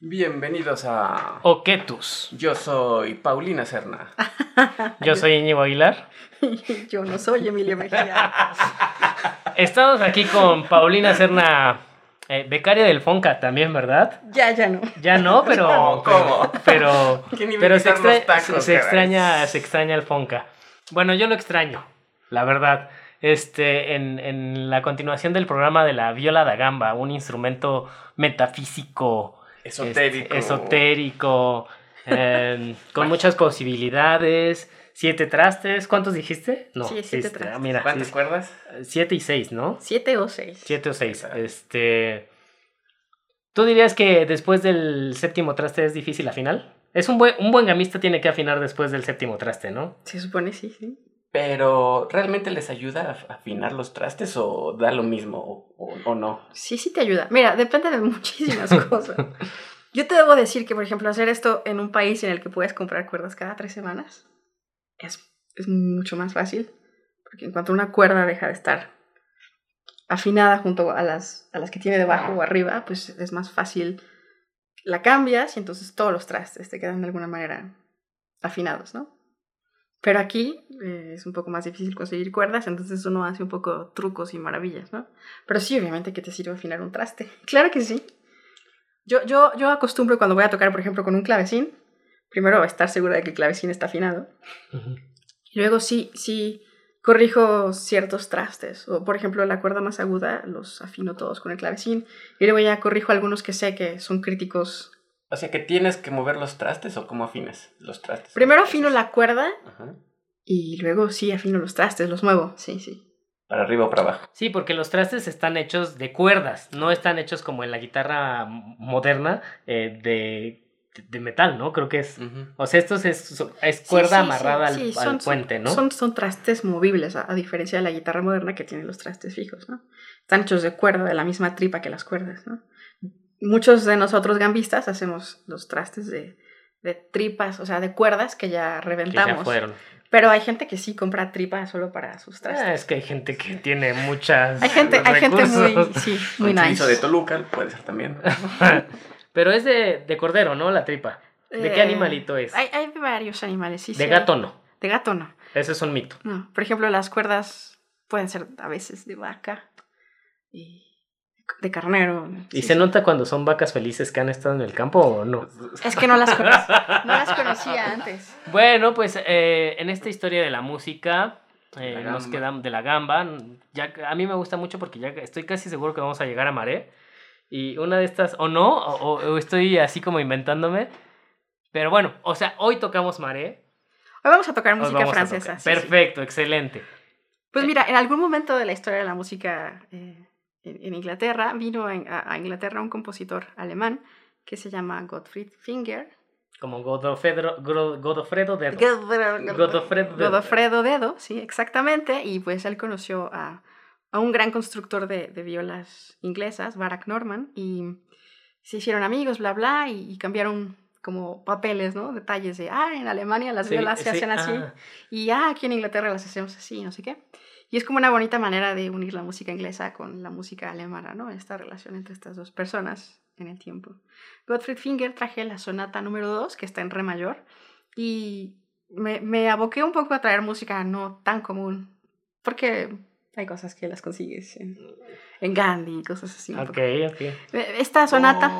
Bienvenidos a Oquetus. Yo soy Paulina Serna. Yo soy Íñigo Aguilar. Yo no soy Emilio Mejía. Estamos aquí con Paulina Serna, eh, becaria del Fonca también, ¿verdad? Ya, ya no. Ya no, pero. ¿Cómo? ¿Cómo? Pero. ¿Quién iba a pero se, extra- tacos, se- extraña, se extraña el Fonca. Bueno, yo lo extraño, la verdad. Este, en, en la continuación del programa de la viola da gamba, un instrumento metafísico, Esotérico. esotérico, em, con muchas posibilidades. Siete trastes, ¿cuántos dijiste? No, Sí, siete este, trastes. Mira, ¿Cuántas sí, cuerdas? siete y seis, ¿no? ¿Siete o seis? Siete o seis. Exacto. Este. ¿Tú dirías que después del séptimo traste es difícil afinar? Es un buen, un buen gamista tiene que afinar después del séptimo traste, ¿no? Se supone sí, sí. Pero, ¿realmente les ayuda a afinar los trastes o da lo mismo o, o- no? Sí, sí te ayuda. Mira, depende de muchísimas cosas. Yo te debo decir que, por ejemplo, hacer esto en un país en el que puedes comprar cuerdas cada tres semanas es, es mucho más fácil. Porque en cuanto una cuerda deja de estar afinada junto a las, a las que tiene debajo o arriba, pues es más fácil. La cambias y entonces todos los trastes te quedan de alguna manera afinados, ¿no? Pero aquí eh, es un poco más difícil conseguir cuerdas, entonces uno hace un poco trucos y maravillas, ¿no? Pero sí, obviamente que te sirve afinar un traste. Claro que sí. Yo, yo, yo acostumbro cuando voy a tocar, por ejemplo, con un clavecín, primero estar segura de que el clavecín está afinado. Y luego sí, sí corrijo ciertos trastes. O, por ejemplo, la cuerda más aguda los afino todos con el clavecín. Y luego ya corrijo algunos que sé que son críticos. O sea, que tienes que mover los trastes o cómo afines los trastes. Primero afino la cuerda Ajá. y luego sí afino los trastes, los muevo. Sí, sí. Para arriba o para abajo. Sí, porque los trastes están hechos de cuerdas, no están hechos como en la guitarra moderna eh, de, de metal, ¿no? Creo que es. O sea, esto es, es cuerda sí, amarrada sí, al, sí, al son- puente, ¿no? Son, son trastes movibles, a, a diferencia de la guitarra moderna que tiene los trastes fijos, ¿no? Están hechos de cuerda, de la misma tripa que las cuerdas, ¿no? Muchos de nosotros gambistas hacemos los trastes de, de tripas, o sea, de cuerdas que ya que reventamos. ya fueron. Pero hay gente que sí compra tripas solo para sus Ah, trastes. es que hay gente que tiene muchas. hay gente, hay gente muy, sí, muy Un chorizo nice. de Toluca puede ser también. Pero es de, de cordero, ¿no? La tripa. ¿De qué Eh, animalito es? Hay, hay varios animales, sí. de sí, gato hay. no. De gato no. Ese es un mito. No, por ejemplo, las cuerdas pueden ser a veces de vaca y de carnero. ¿Y sí, se sí. nota cuando son vacas felices que han estado en el campo o no? Es que no las conocía, no las conocía antes. Bueno, pues eh, en esta historia de la música eh, La nos quedamos de la gamba. Ya, a mí me gusta mucho porque ya estoy casi seguro que vamos a llegar a Maré. Y una de estas, o no, o, o- estoy así como inventándome. Pero bueno, o sea, hoy tocamos Maré. Hoy vamos a tocar música francesa. tocar. sí, sí. Perfecto, excelente. Pues mira, en algún momento de la historia de la música eh, en, en Inglaterra, vino a, a Inglaterra un compositor alemán que se llama Gottfried Finger. Como Godofredo, Godofredo Dedo. Godofredo Dedo. Godofredo Dedo, sí, exactamente. Y pues él conoció a, a un gran constructor de, de violas inglesas, Barack Norman, y se hicieron amigos, bla, bla, y, y cambiaron como papeles, ¿no? Detalles de, ah, en Alemania las Sí, violas se sí, hacen así, ah. y ah, aquí en Inglaterra las hacemos así, no sé qué. Y es como una bonita manera de unir la música inglesa con la música alemana, ¿no? Esta relación entre estas dos personas en el tiempo. Gottfried Finger traje la sonata número 2, que está en re mayor, y me, me aboqué un poco a traer música no tan común, porque hay cosas que las consigues en, en Gandhi y cosas así. Ok, ok. Esta sonata...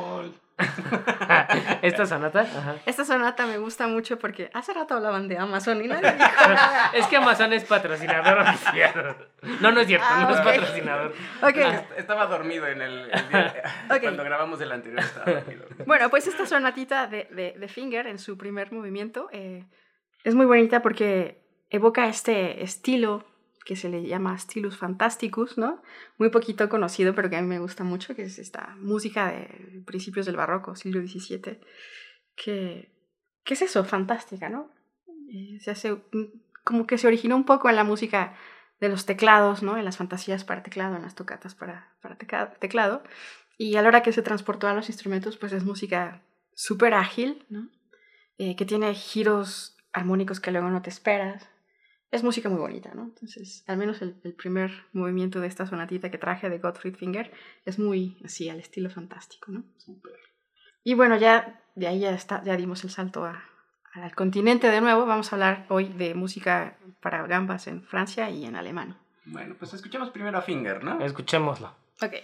¿Esta sonata? Ajá. Esta sonata me gusta mucho porque hace rato hablaban de Amazon y nadie dijo nada. Es que Amazon es patrocinador oficial. No, no es cierto, Ah, no es ok. patrocinador. Ok, Est- Estaba dormido en el, el día- Ok. Cuando grabamos el anterior estaba dormido. bueno, pues esta sonatita de, de, de Finger en su primer movimiento eh, es muy bonita porque evoca este estilo que se le llama Stilus Fantasticus, ¿no? Muy poquito conocido, pero que a mí me gusta mucho, que es esta música de principios del barroco, siglo XVII, que, que es eso, fantástica, ¿no? Eh, se hace, como que se originó un poco en la música de los teclados, ¿no? En las fantasías para teclado, en las tocatas para, para teclado. Y a la hora que se transportó a los instrumentos, pues es música súper ágil, ¿no? Eh, que tiene giros armónicos que luego no te esperas. Es música muy bonita, ¿no? Entonces, al menos el, el primer movimiento de esta sonatita que traje de Gottfried Finger es muy así, al estilo fantástico, ¿no? Súper. Y bueno, ya de ahí ya, está, ya dimos el salto a, al continente de nuevo. Vamos a hablar hoy de música para gambas en Francia y en alemán. Bueno, pues escuchemos primero a Finger, ¿no? Escuchémoslo. Ok.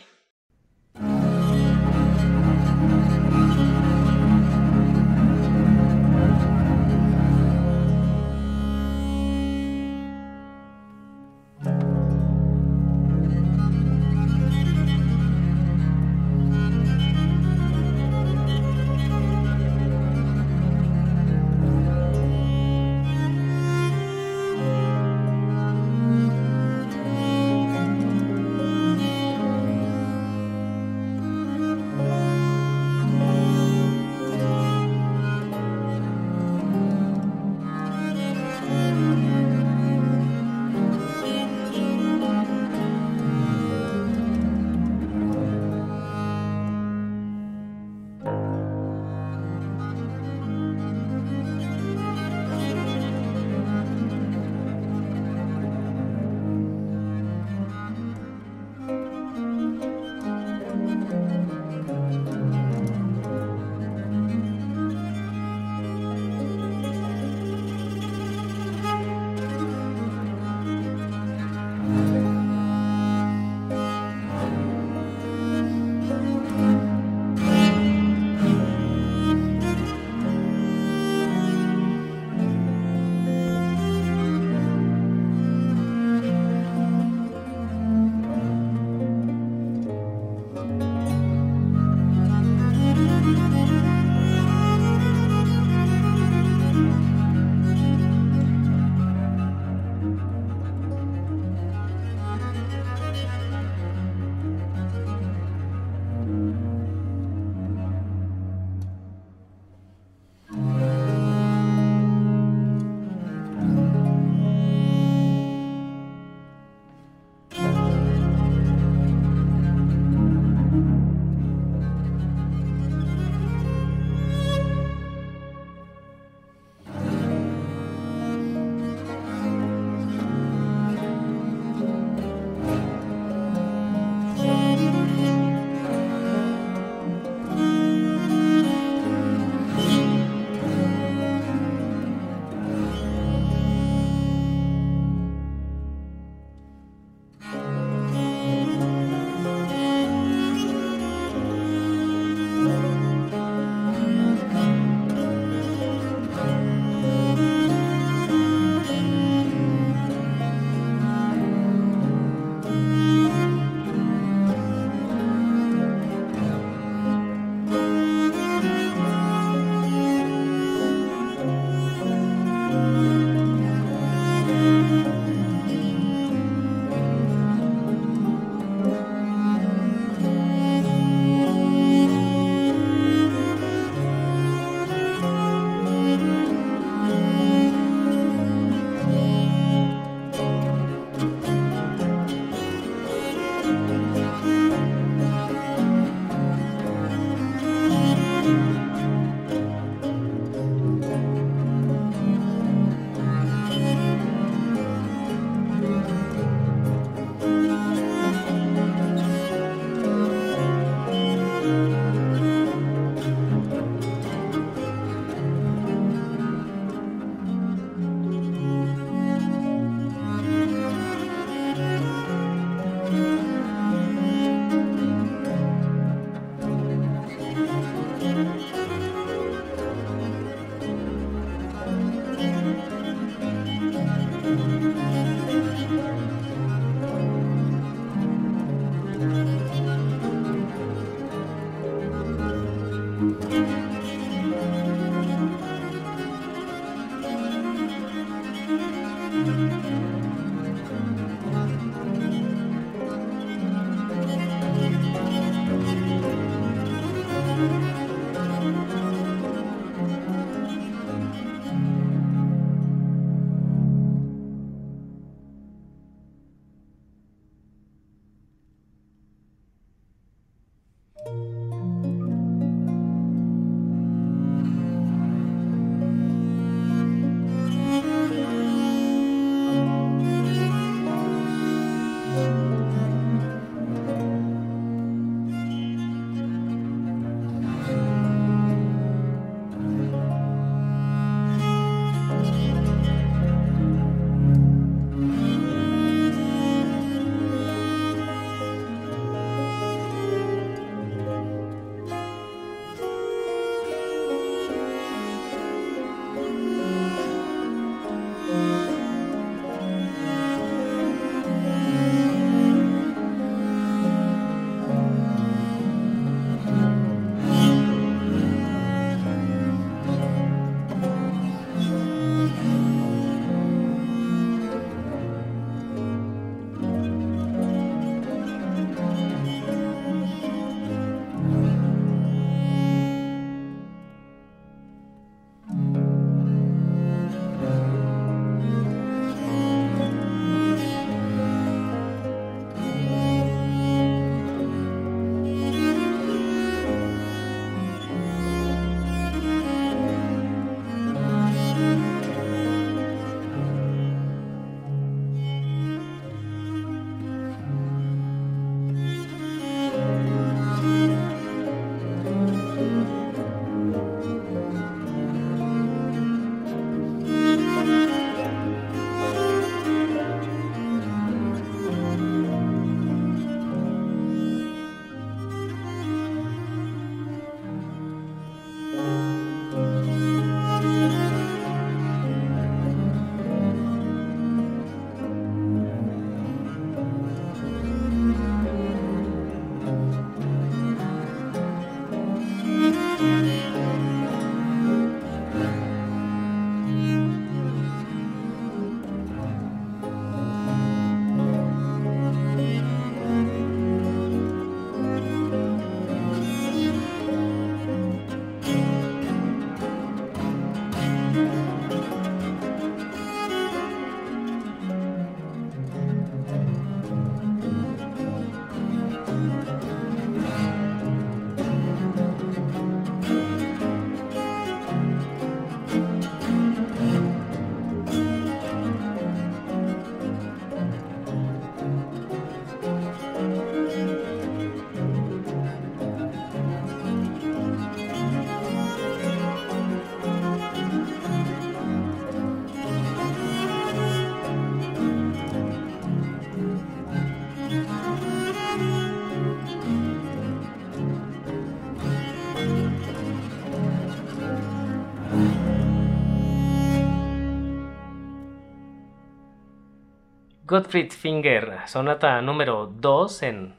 Gottfried Finger, sonata número 2 en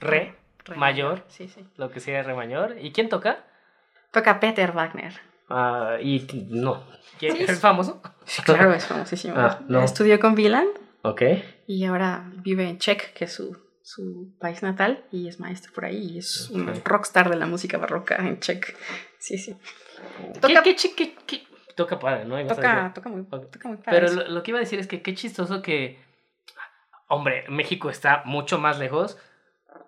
re, Re mayor, Sí, sí. lo que sea re mayor. ¿Y quién toca? Toca Peter Wagner. Ah, y no. ¿Quién- Sí. ¿Es famoso? Claro, es famosísimo. Ah, no. Estudió con Wieland Ok. y ahora vive en Czech, que es su, su país natal, y es maestro por ahí. Y es un rockstar de la música barroca en Czech. Sí, sí. ¿Qué, Toca- qué, qué- qué- Toca padre, ¿no? Toca, toca, muy, toca muy padre. Pero lo que iba a decir es que qué chistoso que. Hombre, México está mucho más lejos,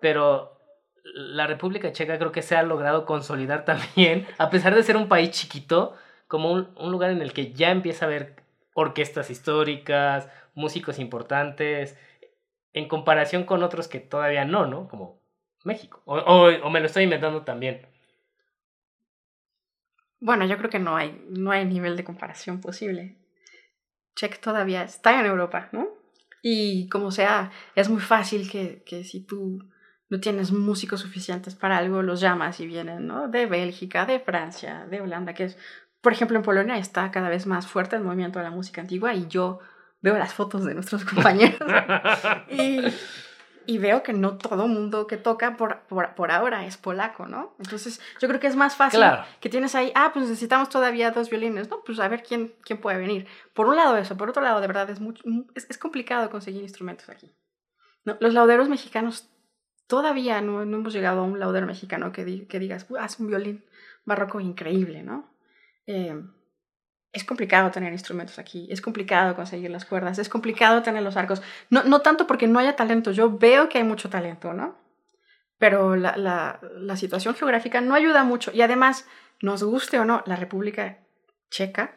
pero la República Checa creo que se ha logrado consolidar también, a pesar de ser un país chiquito, como un, lugar en el que ya empieza a haber orquestas históricas, músicos importantes, en comparación con otros que todavía no, ¿no? Como México. O me lo estoy inventando también. Bueno, yo creo que no hay, no hay nivel de comparación posible. Czech todavía está en Europa, ¿no? Y como sea, es muy fácil que, que si tú no tienes músicos suficientes para algo, los llamas y vienen, ¿no? De Bélgica, de Francia, de Holanda, que es, por ejemplo, en Polonia está cada vez más fuerte el movimiento de la música antigua y yo veo las fotos de nuestros compañeros y, y veo que no todo mundo que toca por, por, por ahora es polaco, ¿no? Entonces yo creo que es más fácil Claro. que tienes ahí, ah, pues necesitamos todavía dos violines, ¿no? Pues a ver quién, quién puede venir. Por un lado eso, por otro lado, de verdad, es, mucho, es, es complicado conseguir instrumentos aquí. ¿no? Los lauderos mexicanos, todavía no, no hemos llegado a un laudero mexicano que, di- que digas, "Uh, haz un violín barroco increíble, ¿no? Eh, es complicado tener instrumentos aquí, es complicado conseguir las cuerdas, es complicado tener los arcos. No, no tanto porque no haya talento, yo veo que hay mucho talento, ¿no? Pero la, la, la situación geográfica no ayuda mucho. Y además, nos guste o no, la República Checa,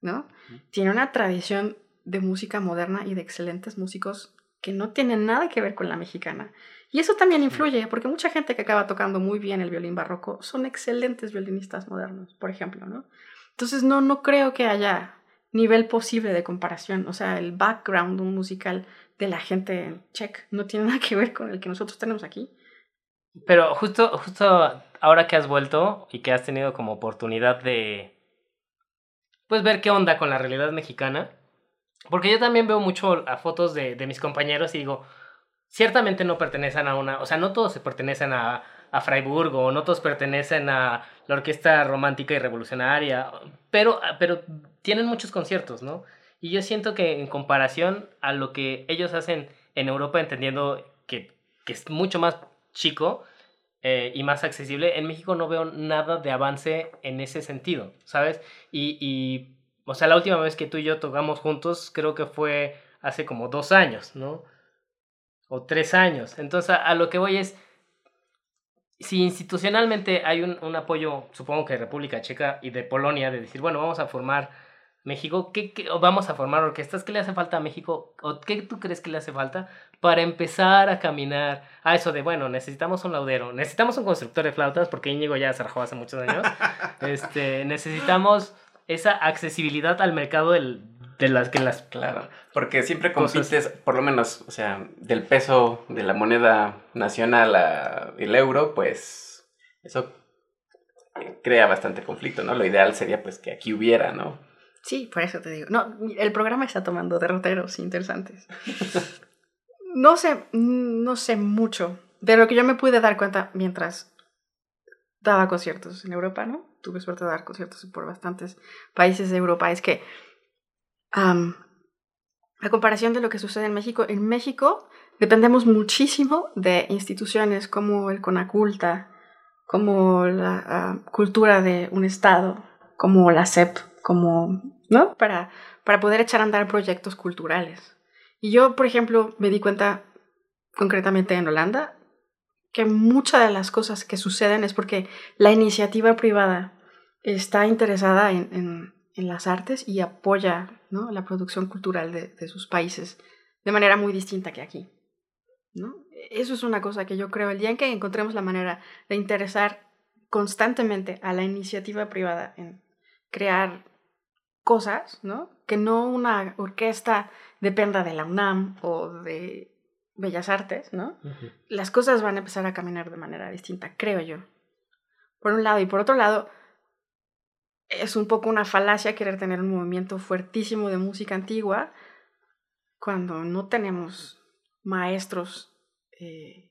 ¿no? Tiene una tradición de música moderna y de excelentes músicos que no tienen nada que ver con la mexicana. Y eso también influye, porque mucha gente que acaba tocando muy bien el violín barroco son excelentes violinistas modernos, por ejemplo, ¿no? Entonces no, no creo que haya nivel posible de comparación. O sea, el background musical de la gente en Czech no tiene nada que ver con el que nosotros tenemos aquí. Pero justo, justo ahora que has vuelto y que has tenido como oportunidad de pues ver qué onda con la realidad mexicana, porque yo también veo mucho a fotos de, de mis compañeros y digo, ciertamente no pertenecen a una, o sea, no todos se pertenecen a, a Freiburgo, no todos pertenecen a la orquesta romántica y revolucionaria, pero, pero tienen muchos conciertos, ¿no? Y yo siento que en comparación a lo que ellos hacen en Europa, entendiendo que, que es mucho más chico eh, y más accesible, en México no veo nada de avance en ese sentido, ¿sabes? Y, y, o sea, la última vez que tú y yo tocamos juntos creo que fue hace como dos años, ¿no? O tres años. Entonces, a lo que voy es, si institucionalmente hay un, un, apoyo, supongo que de República Checa y de Polonia, de decir, bueno, vamos a formar México, ¿qué, qué, vamos a formar orquestas, ¿qué le hace falta a México? ¿O qué tú crees que le hace falta para empezar a caminar a eso de, bueno, necesitamos un laudero, necesitamos un constructor de flautas, porque Íñigo ya se rajó hace muchos años, este, necesitamos esa accesibilidad al mercado del, de las que las... Claro, porque siempre compites, Cosas. por lo menos, o sea, del peso de la moneda nacional a el euro, pues eso crea bastante conflicto, ¿no? Lo ideal sería pues que aquí hubiera, ¿no? Sí, por eso te digo. No, el programa está tomando derroteros interesantes. No sé, no sé mucho de lo que yo me pude dar cuenta mientras daba conciertos en Europa, ¿no? Tuve suerte de dar conciertos por bastantes países de Europa. Es que, um, a comparación de lo que sucede en México, en México dependemos muchísimo de instituciones como el Conaculta, como la uh, cultura de un estado, como la SEP, como, ¿no? Para, para poder echar a andar proyectos culturales. Y yo, por ejemplo, me di cuenta concretamente en Holanda que muchas de las cosas que suceden es porque la iniciativa privada está interesada en, en, en las artes y apoya ¿no? la producción cultural de, de, sus países de manera muy distinta que aquí. ¿no? Eso es una cosa que yo creo, el día en que encontremos la manera de interesar constantemente a la iniciativa privada en crear cosas, ¿no? Que no una orquesta dependa de la UNAM o de Bellas Artes, ¿no? Uh -huh. Las cosas van a empezar a caminar de manera distinta, creo yo. Por un lado. Y por otro lado, es un poco una falacia querer tener un movimiento fuertísimo de música antigua cuando no tenemos maestros, eh,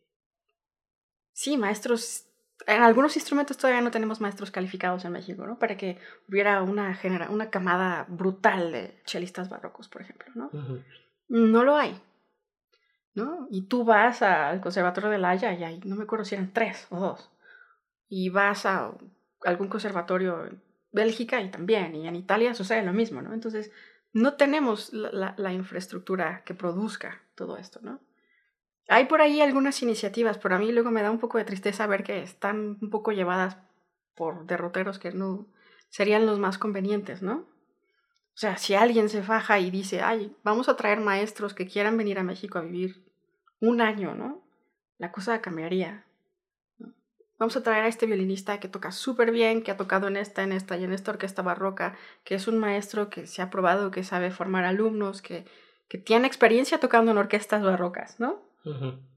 sí, maestros, en algunos instrumentos todavía no tenemos maestros calificados en México, ¿no? Para que hubiera una, genera una camada brutal de chelistas barrocos, por ejemplo, ¿no? No lo hay, ¿no? Y tú vas al Conservatorio de La Haya y ahí, no me acuerdo si eran tres o dos, y vas a algún conservatorio Bélgica y también, y en Italia sucede lo mismo, ¿no? Entonces, no tenemos la, infraestructura que produzca todo esto, ¿no? Hay por ahí algunas iniciativas, pero a mí luego me da un poco de tristeza ver que están un poco llevadas por derroteros que no serían los más convenientes, ¿no? O sea, si alguien se faja y dice, ay, vamos a traer maestros que quieran venir a México a vivir un año, ¿no? La cosa cambiaría. Vamos a traer a este violinista que toca súper bien, que ha tocado en esta, en esta y en esta orquesta barroca, que es un maestro que se ha probado, que sabe formar alumnos, que, que tiene experiencia tocando en orquestas barrocas, ¿no?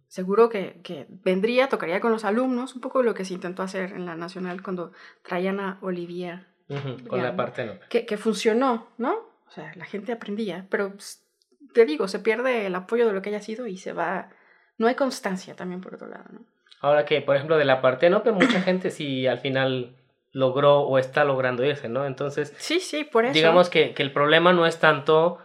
Seguro que, que, vendría, tocaría con los alumnos, un poco lo que se intentó hacer en la Nacional cuando traían a Olivier. con la parte, ¿no? Que, que funcionó, ¿no? O sea, la gente aprendía, pero pues, te digo, se pierde el apoyo de lo que haya sido y se va... No hay constancia también por otro lado, ¿no? Ahora que, por ejemplo, de la parte no, pero mucha gente sí al final logró o está logrando irse, ¿no? Entonces, sí, sí, por eso. Digamos que, que el problema no es tanto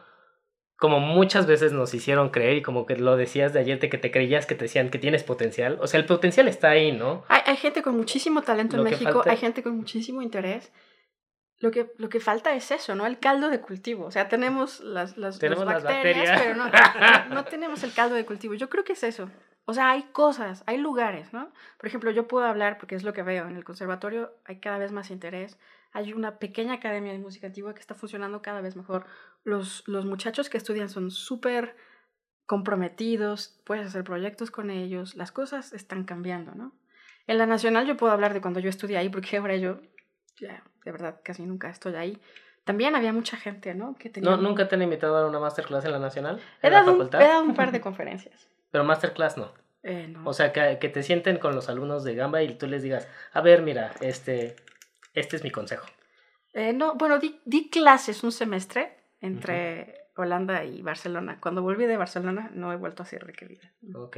como muchas veces nos hicieron creer y como que lo decías de ayer, de que te creías que te decían que tienes potencial. O sea, el potencial está ahí, ¿no? Hay, hay gente con muchísimo talento en México, hay gente con muchísimo interés. Lo que, lo que falta es eso, ¿no? El caldo de cultivo. O sea, tenemos las, las, tenemos bacterias, las pero no, no tenemos el caldo de cultivo. Yo creo que es eso. O sea, hay cosas, hay lugares, ¿no? Por ejemplo, yo puedo hablar, porque es lo que veo, en el conservatorio hay cada vez más interés, hay una pequeña academia de música antigua que está funcionando cada vez mejor. Los, los muchachos que estudian son súper comprometidos, puedes hacer proyectos con ellos, las cosas están cambiando, ¿no? En la nacional yo puedo hablar de cuando yo estudié ahí, porque ahora yo, ya, de verdad, casi nunca estoy ahí. También había mucha gente, ¿no? Que tenía... ¿No ¿Nunca te han invitado a dar una masterclass en la nacional? He, dado, un, he dado un par de conferencias. Pero masterclass no. Eh, no. O sea, que, que, te sienten con los alumnos de Gamba y tú les digas, a ver, mira, este, este es mi consejo. Eh, no, bueno, di, di, clases un semestre entre Holanda y Barcelona. Cuando volví de Barcelona no he vuelto a ser requerida. Ok.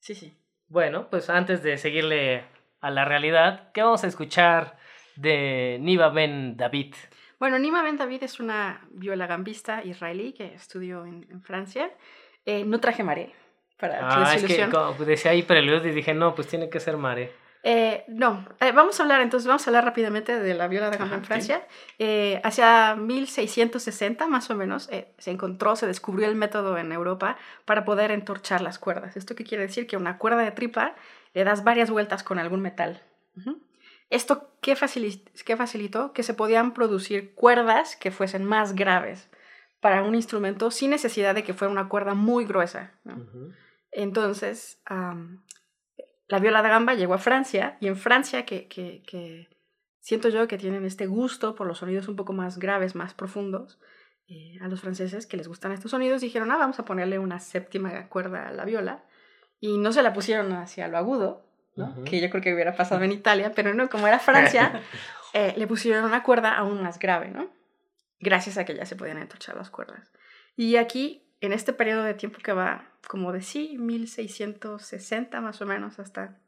Sí, sí. Bueno, pues antes de seguirle a la realidad, ¿qué vamos a escuchar de Niva Ben David? Bueno, Niva Ben David es una violagambista israelí que estudió en, en Francia eh, no traje mare para ah, es que decía ahí preludios y dije, no, pues tiene que ser mare. Eh, no, eh, vamos a hablar entonces, vamos a hablar rápidamente de la viola de gamba en Francia. hacia 1660 más o menos se encontró, se descubrió el método en Europa para poder entorchar las cuerdas. ¿Esto qué quiere decir? Que una cuerda de tripa le das varias vueltas con algún metal. ¿Esto qué facilitó? Que se podían producir cuerdas que fuesen más graves para un instrumento sin necesidad de que fuera una cuerda muy gruesa. Entonces, la viola da gamba llegó a Francia y en Francia, que, que, que, siento yo que tienen este gusto por los sonidos un poco más graves, más profundos, eh, a los franceses que les gustan estos sonidos, dijeron, ah, vamos a ponerle una séptima cuerda a la viola. Y no se la pusieron hacia lo agudo, ¿no? que yo creo que hubiera pasado en Italia, pero no, como era Francia, eh, le pusieron una cuerda aún más grave, ¿no? Gracias a que ya se podían entorchar las cuerdas. Y aquí, en este periodo de tiempo que va, como de sí, 1660 más o menos, hasta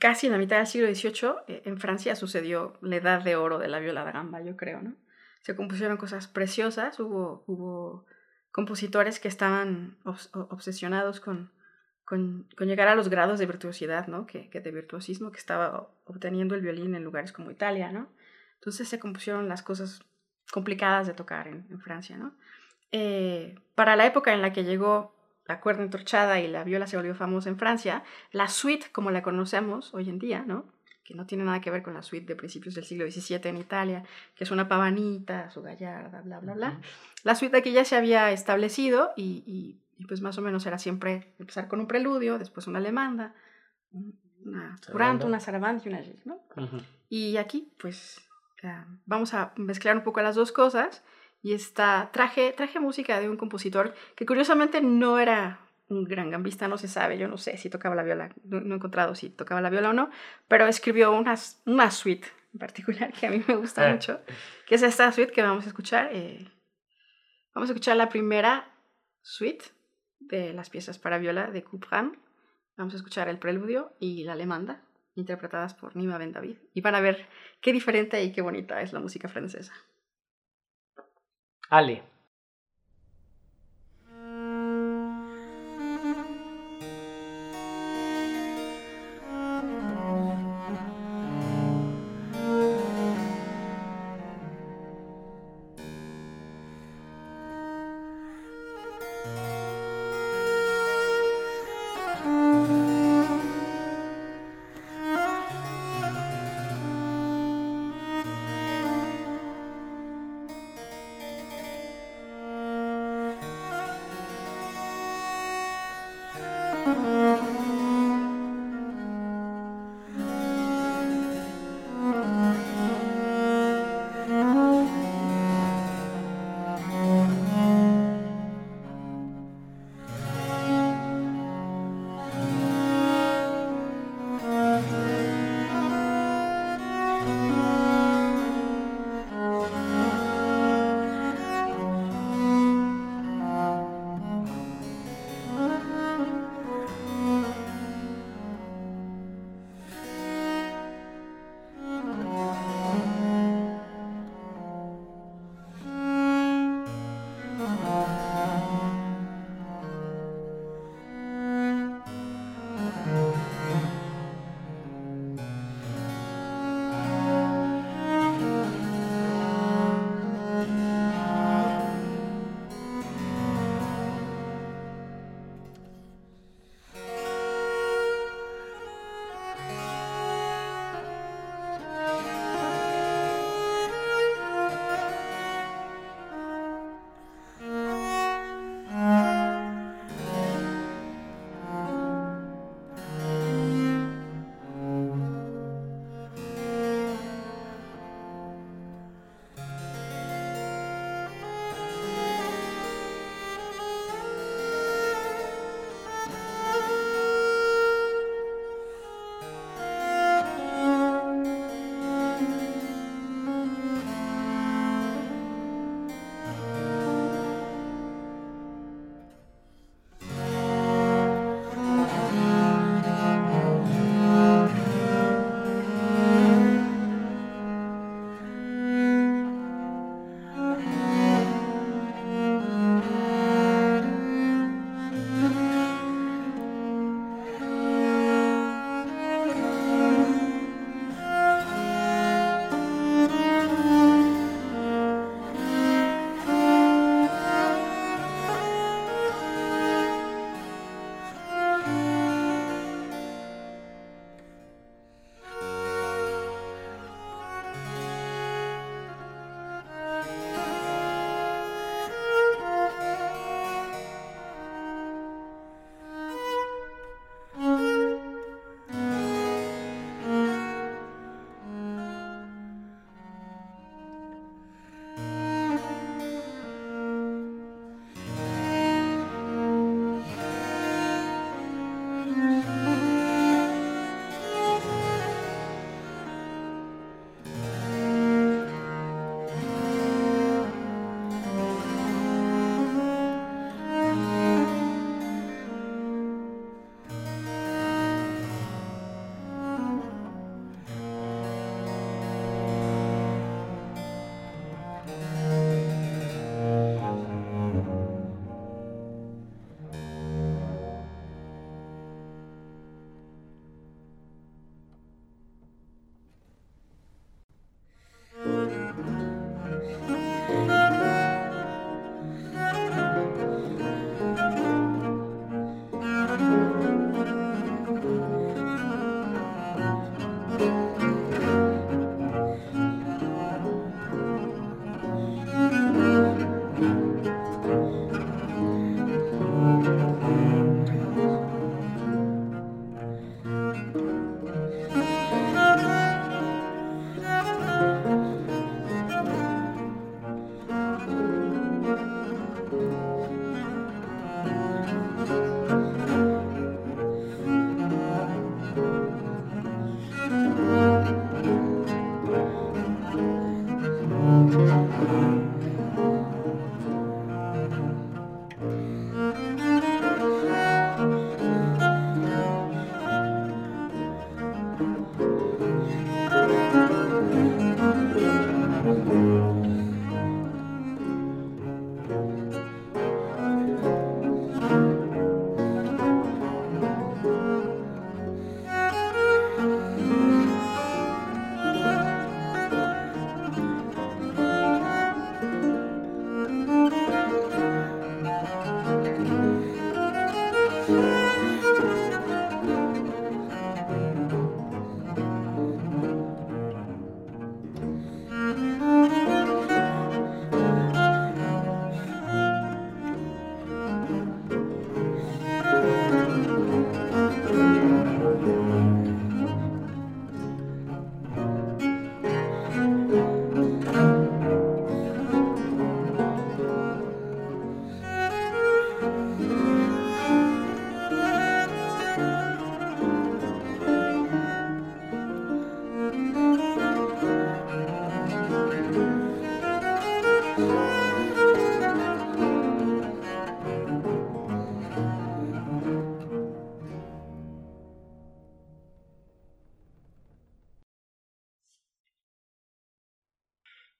casi en la mitad del siglo XVIII, eh, en Francia sucedió la edad de oro de la viola da gamba, yo creo, ¿no? Se compusieron cosas preciosas, hubo, hubo compositores que estaban obsesionados con, con, llegar a los grados de virtuosidad, ¿no? Que, que de virtuosismo que estaba obteniendo el violín en lugares como Italia, ¿no? Entonces se compusieron las cosas complicadas de tocar en, Francia, ¿no? Eh, para la época en la que llegó la cuerda entorchada y la viola se volvió famosa en Francia, la suite, como la conocemos hoy en día, ¿no? que no tiene nada que ver con la suite de principios del siglo XVII en Italia, que es una pavanita, su gallarda, bla, bla, bla. La suite aquí ya se había establecido y, y, pues más o menos era siempre empezar con un preludio, después una alemanda, una curante, una sarabande y una ¿no? Y aquí, pues vamos a mezclar un poco las dos cosas. Y está, traje, traje música de un compositor que curiosamente no era un gran gambista, no se sabe, yo no sé si tocaba la viola, no, he encontrado si tocaba la viola o no, pero escribió una, una suite en particular que a mí me gusta ah. mucho, que es esta suite que vamos a escuchar. Eh, Vamos a escuchar la primera suite de las piezas para viola de Couperin. Vamos a escuchar el preludio y la alemanda, interpretadas por Nima Ben David. Y van a ver qué diferente y qué bonita es la música francesa. Ale.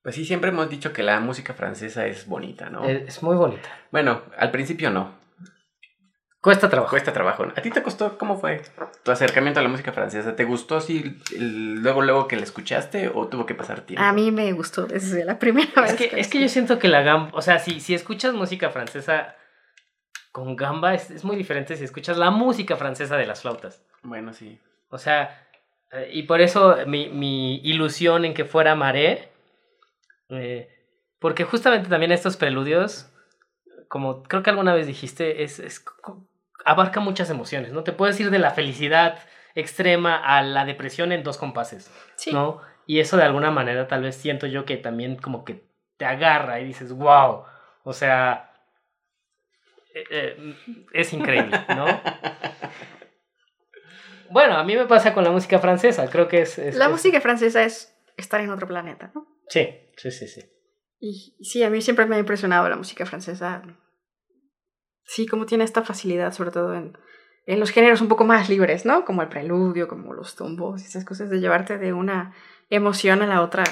Pues sí, siempre hemos dicho que la música francesa es bonita, ¿no? Es muy bonita. Bueno, al principio no. Cuesta trabajo. Cuesta trabajo. ¿A ti te costó? ¿Cómo fue tu acercamiento a la música francesa? ¿Te gustó así luego, luego que la escuchaste o tuvo que pasar tiempo? A mí me gustó desde la primera vez. Que, es que yo siento que la gamba, o sea, si, si escuchas música francesa con gamba, es, muy diferente si escuchas la música francesa de las flautas. Bueno, sí. O sea, eh, y por eso mi, mi, ilusión en que fuera Maré, eh, porque justamente también estos preludios como creo que alguna vez dijiste, es, es, abarca muchas emociones, ¿no? Te puedes ir de la felicidad extrema a la depresión en dos compases, sí. ¿no? Y eso de alguna manera tal vez siento yo que también como que te agarra y dices, wow, o sea, eh, eh, es increíble, ¿no? bueno, a mí me pasa con la música francesa, creo que es... la música francesa es estar en otro planeta, ¿no? Sí, sí, sí, sí. Y sí, a mí siempre me ha impresionado la música francesa. Sí, como tiene esta facilidad, sobre todo en, en los géneros un poco más libres, ¿no? Como el preludio, como los tumbos, esas cosas de llevarte de una emoción a la otra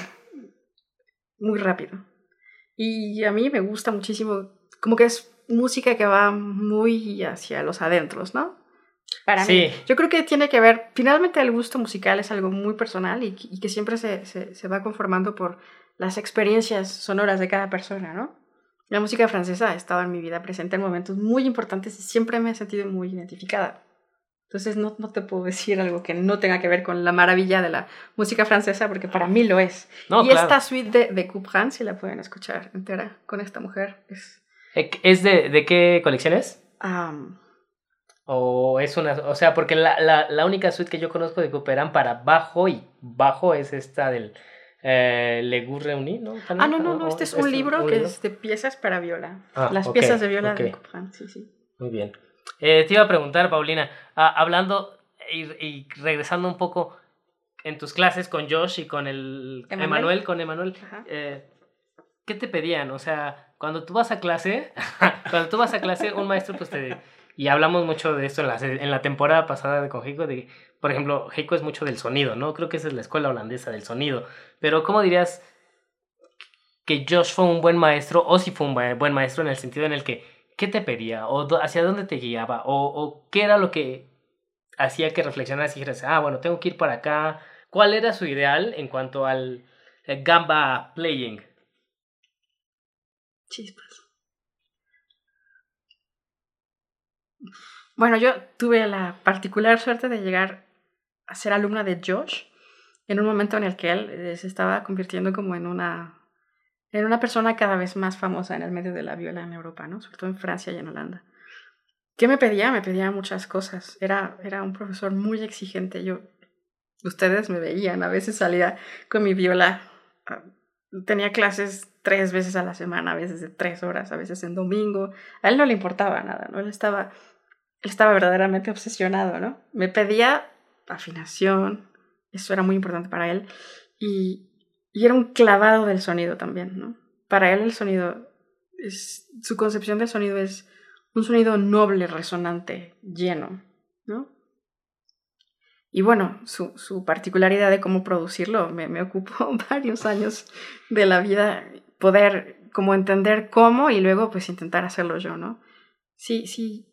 muy rápido. Y a mí me gusta muchísimo, como que es música que va muy hacia los adentros, ¿no? Para sí. mí. Yo creo que tiene que ver, finalmente el gusto musical es algo muy personal y, y que siempre se, se, se, va conformando por las experiencias sonoras de cada persona, ¿no? La música francesa ha estado en mi vida presente en momentos muy importantes y siempre me he sentido muy identificada. Entonces no, no te puedo decir algo que no tenga que ver con la maravilla de la música francesa, porque para mí lo es. y esta suite de, de Couperin, si la pueden escuchar entera con esta mujer, es... ¿Es de, de qué colección es? O es una... O sea, porque la, la, la única suite que yo conozco de Couperin para bajo y bajo es esta del eh, Le Goût Reuni, ¿no? Ah, no, no, no, este es un libro que es de piezas para viola. Ah, Las piezas de viola de Couperin, sí, sí. Muy bien. Eh, te iba a preguntar, Paulina, ah, hablando y, regresando un poco en tus clases con Josh y con el Emanuel, con Emanuel, eh, ¿qué te pedían? O sea, cuando tú vas a clase, cuando tú vas a clase, un maestro pues te... Y hablamos mucho de esto en la, en la temporada pasada con de por ejemplo, Heiko es mucho del sonido, ¿no? Creo que esa es la escuela holandesa del sonido. Pero ¿cómo dirías que Josh fue un buen maestro o si fue un buen maestro en el sentido en el que, ¿qué te pedía? ¿O hacia dónde te guiaba? ¿O, o qué era lo que hacía que reflexionaras y dijeras, ah, bueno, tengo que ir para acá? ¿Cuál era su ideal en cuanto al gamba playing? Chispas. Bueno, yo tuve la particular suerte de llegar a ser alumna de Josh en un momento en el que él eh, se estaba convirtiendo como en una, en una persona cada vez más famosa en el medio de la viola en Europa, ¿no? sobre todo en Francia y en Holanda. ¿Qué me pedía? Me pedía muchas cosas. Era, era un profesor muy exigente. Yo, ustedes me veían, a veces salía con mi viola. Ah, tenía clases tres veces a la semana, a veces de tres horas, a veces en domingo. A él no le importaba nada, ¿no? Él estaba, estaba verdaderamente obsesionado, ¿no? Me pedía afinación, eso era muy importante para él. Y, y era un clavado del sonido también, ¿no? Para él el sonido, es, su concepción del sonido es un sonido noble, resonante, lleno, ¿no? Y bueno, su, su particularidad de cómo producirlo me, me ocupó varios años de la vida poder como entender cómo y luego pues intentar hacerlo yo, ¿no? Sí, sí.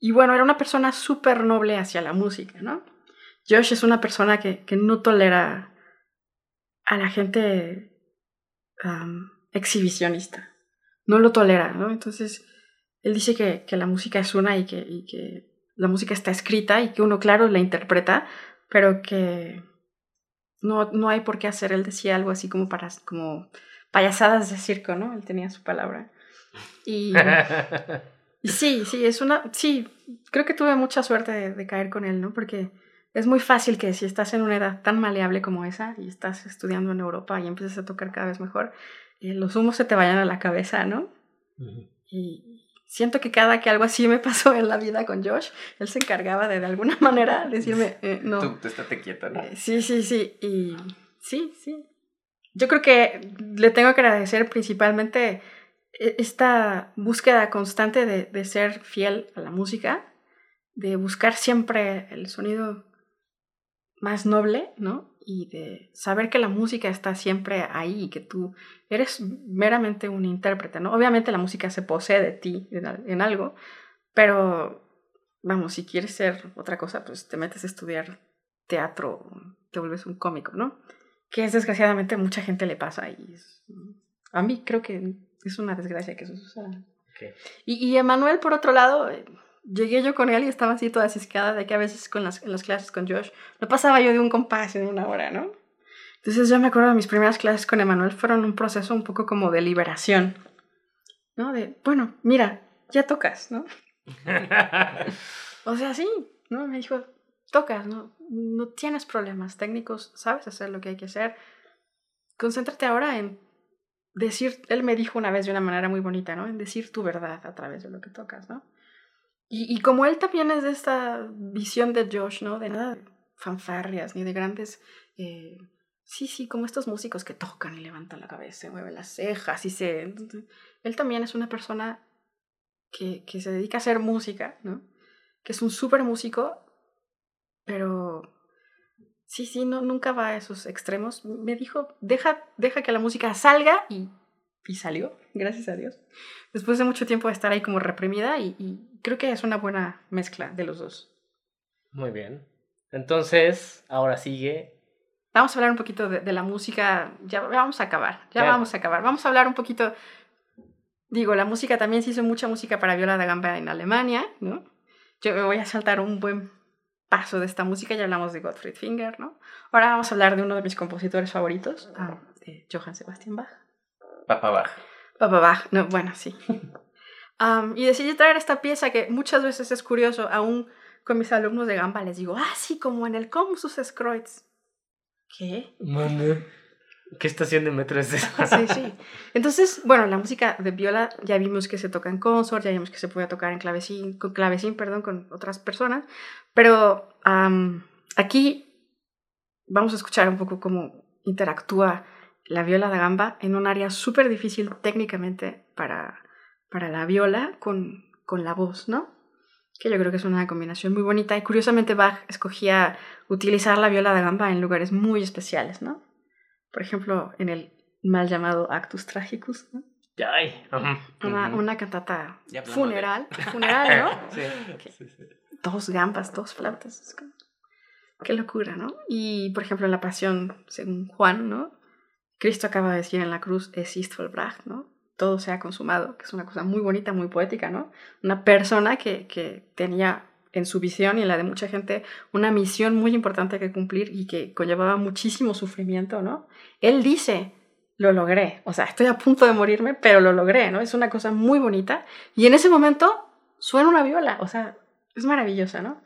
Y bueno, era una persona súper noble hacia la música, ¿no? Josh es una persona que, que no tolera a la gente exhibicionista. No lo tolera, ¿no? Entonces, él dice que, que la música es una y que, y que, la música está escrita y que uno, claro, la interpreta, pero que no, no hay por qué hacer. Él decía algo así como para como payasadas de circo, ¿no? Él tenía su palabra. Y, y sí, sí, es una. Sí, creo que tuve mucha suerte de, de caer con él, ¿no? Porque es muy fácil que si estás en una edad tan maleable como esa y estás estudiando en Europa y empiezas a tocar cada vez mejor, eh, los humos se te vayan a la cabeza, ¿no? Y siento que cada que algo así me pasó en la vida con Josh, él se encargaba de de alguna manera decirme, eh, no. Tú, tú estate quieta, ¿no? Eh, sí, sí, sí. Y sí, sí. Yo creo que le tengo que agradecer principalmente esta búsqueda constante de, de ser fiel a la música, de buscar siempre el sonido más noble, ¿no? y de saber que la música está siempre ahí y que tú eres meramente un intérprete, ¿no? Obviamente la música se posee de ti en algo, pero vamos, si quieres ser otra cosa, pues te metes a estudiar teatro, te vuelves un cómico, ¿no? Que es desgraciadamente mucha gente le pasa y a mí creo que es una desgracia que eso suceda. Y, y Emanuel, por otro lado, eh, llegué yo con él y estaba así toda ciscada de que a veces con las, en las clases con Josh no pasaba yo de un compás en una hora, ¿no? Entonces yo me acuerdo de mis primeras clases con Emanuel fueron un proceso un poco como de liberación, ¿no? De, bueno, mira, ya tocas, ¿no? o sea, sí, ¿no? Me dijo, tocas, ¿no? No tienes problemas técnicos, sabes hacer lo que hay que hacer. Concéntrate ahora en decir, él me dijo una vez de una manera muy bonita, ¿no? Decir tu verdad a través de lo que tocas, ¿no? Y, y como él también es de esta visión de Josh, ¿no? De nada fanfarrias ni de grandes... Eh, sí, sí, como estos músicos que tocan y levantan la cabeza, mueven las cejas y se... Él también es una persona que, que se dedica a hacer música, ¿no? Que es un súper músico, pero sí, sí, no, nunca va a esos extremos. Me dijo, deja, deja que la música salga y, y salió, gracias a Dios. Después de mucho tiempo de estar ahí como reprimida y, y creo que es una buena mezcla de los dos. Muy bien. Entonces, ahora sigue. Vamos a hablar un poquito de, de la música. Ya vamos a acabar. Ya vamos a acabar. Vamos a hablar un poquito. Digo, la música también se hizo mucha música para viola da gamba en Alemania, ¿no? Yo me voy a saltar un buen paso de esta música, ya hablamos de Gottfried Finger, ¿no? Ahora vamos a hablar de uno de mis compositores favoritos, ah, de Johann Sebastian Bach. Papa Bach. Papa Bach, no, bueno, sí. Um, y decidí traer esta pieza que muchas veces es curioso, aún con mis alumnos de Gamba les digo, ah, sí, como en el Comsus Scroids. ¿Qué? Mande. ¿Qué estación de metro es esa? Sí, sí. Entonces, bueno, la música de viola ya vimos que se toca en consort, ya vimos que se puede tocar en clavecín, con clavecín, perdón, con otras personas, pero um, aquí vamos a escuchar un poco cómo interactúa la viola da gamba en un área súper difícil técnicamente para, para la viola con, con la voz, ¿no? Que yo creo que es una combinación muy bonita y curiosamente Bach escogía utilizar la viola da gamba en lugares muy especiales, ¿no? Por ejemplo, en el mal llamado Actus Tragicus, ¿no? Ay. Una, una cantata funeral, funeral, ¿no? Sí, Ok. sí, sí. dos gambas, dos flautas. es como- Qué locura, ¿no? Y por ejemplo, en la pasión, según Juan, ¿no? Cristo acaba de decir en la cruz, es ist vollbracht, ¿no? Todo se ha consumado, que es una cosa muy bonita, muy poética, ¿no? Una persona que, que tenía en su visión y en la de mucha gente una misión muy importante que cumplir y que conllevaba muchísimo sufrimiento, ¿no? Él dice, lo logré, o sea, estoy a punto de morirme, pero lo logré, ¿no? Es una cosa muy bonita. Y en ese momento suena una viola, o sea, es maravillosa, ¿no?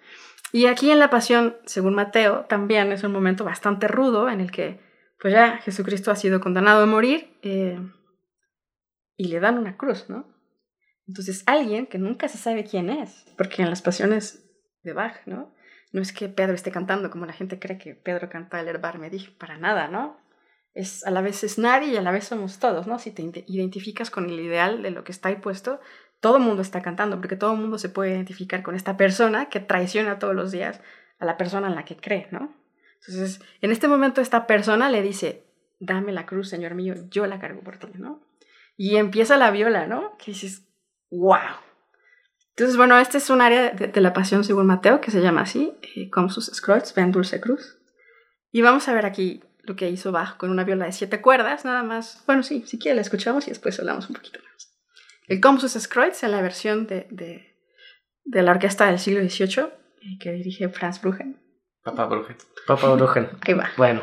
Y aquí en la pasión, según Mateo, también es un momento bastante rudo en el que, pues ya Jesucristo ha sido condenado a morir eh, y le dan una cruz, ¿no? Entonces alguien que nunca se sabe quién es, porque en las pasiones de Bach, ¿no? No es que Pedro esté cantando como la gente cree que Pedro canta el Herbar Medich, para nada, ¿no? Es, a la vez es nadie y a la vez somos todos, ¿no? Si te ide- identificas con el ideal de lo que está ahí puesto, todo el mundo está cantando, porque todo el mundo se puede identificar con esta persona que traiciona todos los días a la persona en la que cree, ¿no? Entonces, en este momento esta persona le dice, dame la cruz, Señor mío, yo la cargo por ti, ¿no? Y empieza la viola, ¿no? Que dices, wow. Entonces, bueno, este es un área de, de la pasión según Mateo, que se llama así, eh, Cum sus Scrolls, ven dulce cruz. Y vamos a ver aquí lo que hizo Bach con una viola de siete cuerdas, nada más. Bueno, sí, si quiere la escuchamos y después hablamos un poquito más. El Cum sus Scrolls en la versión de, de, de la orquesta del siglo XVIII, eh, que dirige Franz Bruchen. Papa Brujen. Papá Brujen. Ahí va. Bueno.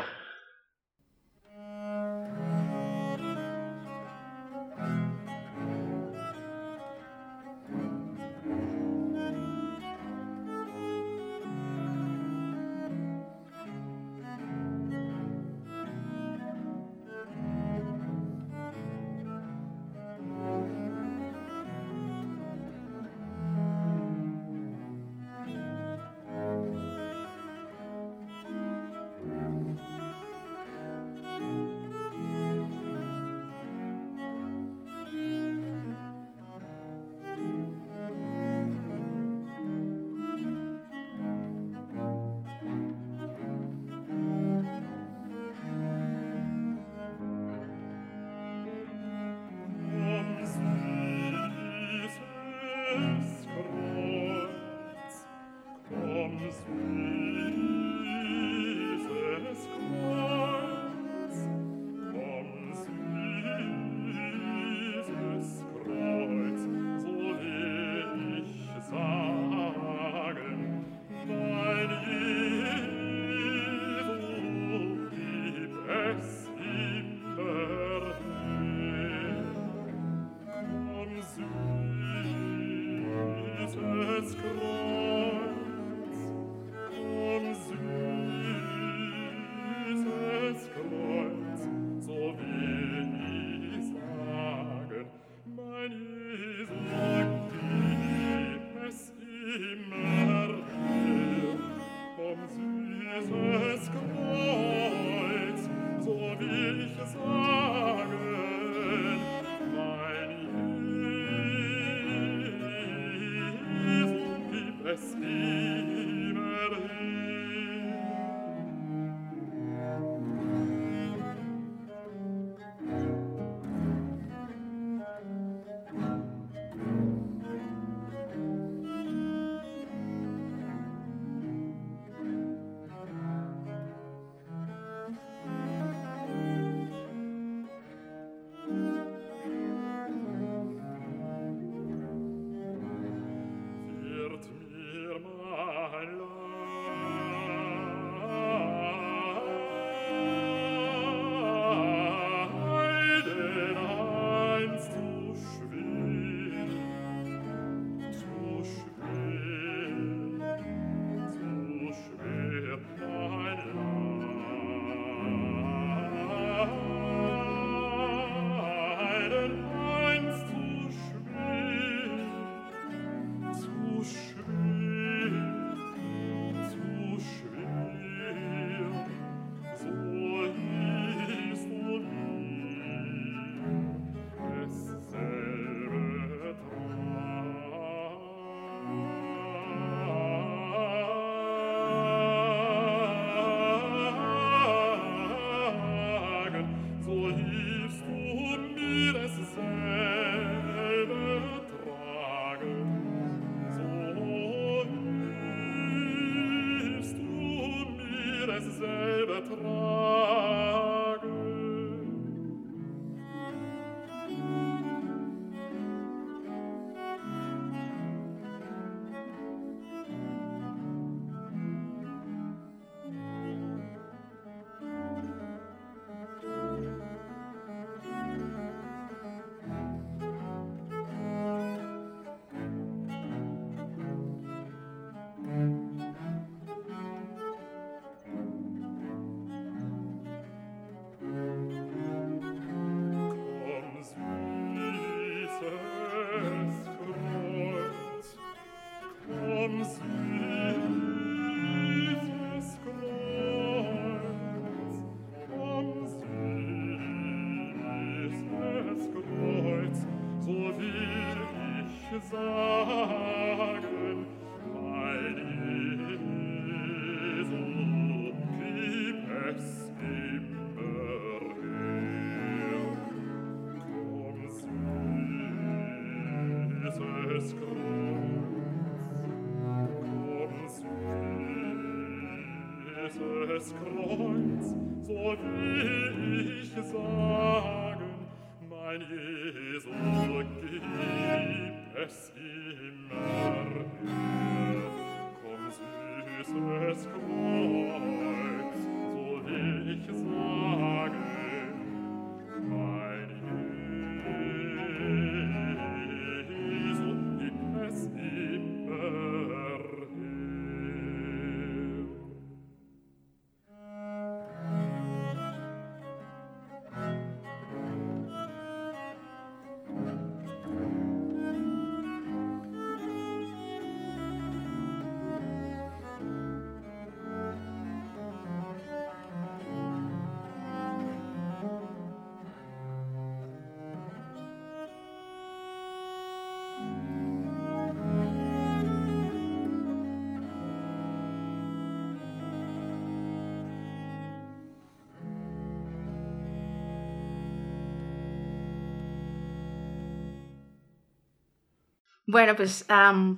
Bueno, pues,